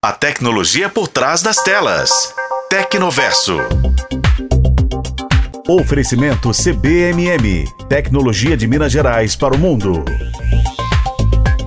A tecnologia por trás das telas. Tecnoverso. Oferecimento CBMM. Tecnologia de Minas Gerais para o mundo.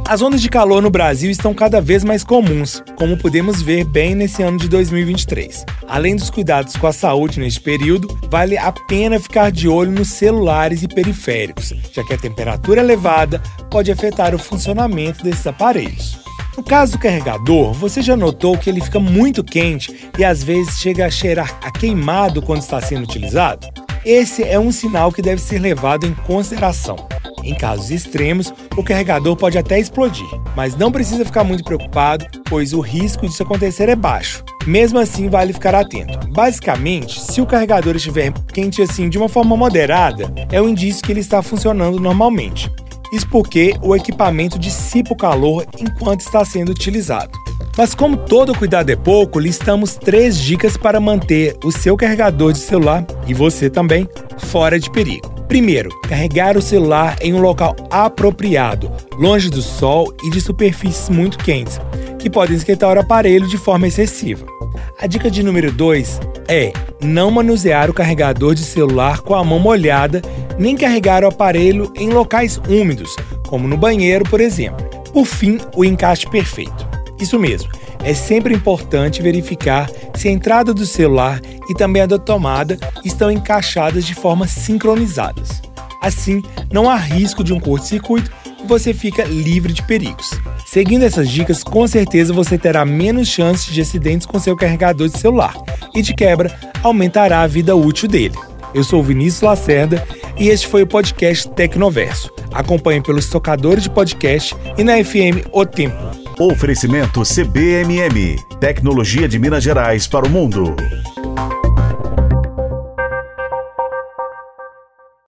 As ondas de calor no Brasil estão cada vez mais comuns, como podemos ver bem nesse ano de 2023. Além dos cuidados com a saúde neste período, vale a pena ficar de olho nos celulares e periféricos, já que a temperatura elevada pode afetar o funcionamento desses aparelhos. No caso do carregador, você já notou que ele fica muito quente e às vezes chega a cheirar a queimado quando está sendo utilizado? Esse é um sinal que deve ser levado em consideração. Em casos extremos, o carregador pode até explodir, mas não precisa ficar muito preocupado, pois o risco disso acontecer é baixo. Mesmo assim, vale ficar atento. Basicamente, se o carregador estiver quente assim de uma forma moderada, é um indício que ele está funcionando normalmente. Isso porque o equipamento dissipa o calor enquanto está sendo utilizado. Mas como todo cuidado é pouco, listamos três dicas para manter o seu carregador de celular e você também fora de perigo. Primeiro, carregar o celular em um local apropriado, longe do sol e de superfícies muito quentes, que podem esquentar o aparelho de forma excessiva. A dica de número 2 é não manusear o carregador de celular com a mão molhada nem carregar o aparelho em locais úmidos, como no banheiro, por exemplo. Por fim, o encaixe perfeito. Isso mesmo, é sempre importante verificar se a entrada do celular e também a da tomada estão encaixadas de forma sincronizadas. Assim, não há risco de um curto-circuito e você fica livre de perigos. Seguindo essas dicas, com certeza você terá menos chances de acidentes com seu carregador de celular e, de quebra, aumentará a vida útil dele. Eu sou Vinícius Lacerda e este foi o podcast Tecnoverso. Acompanhe pelos tocadores de podcast e na FM O Tempo. Oferecimento CBMM. Tecnologia de Minas Gerais para o mundo.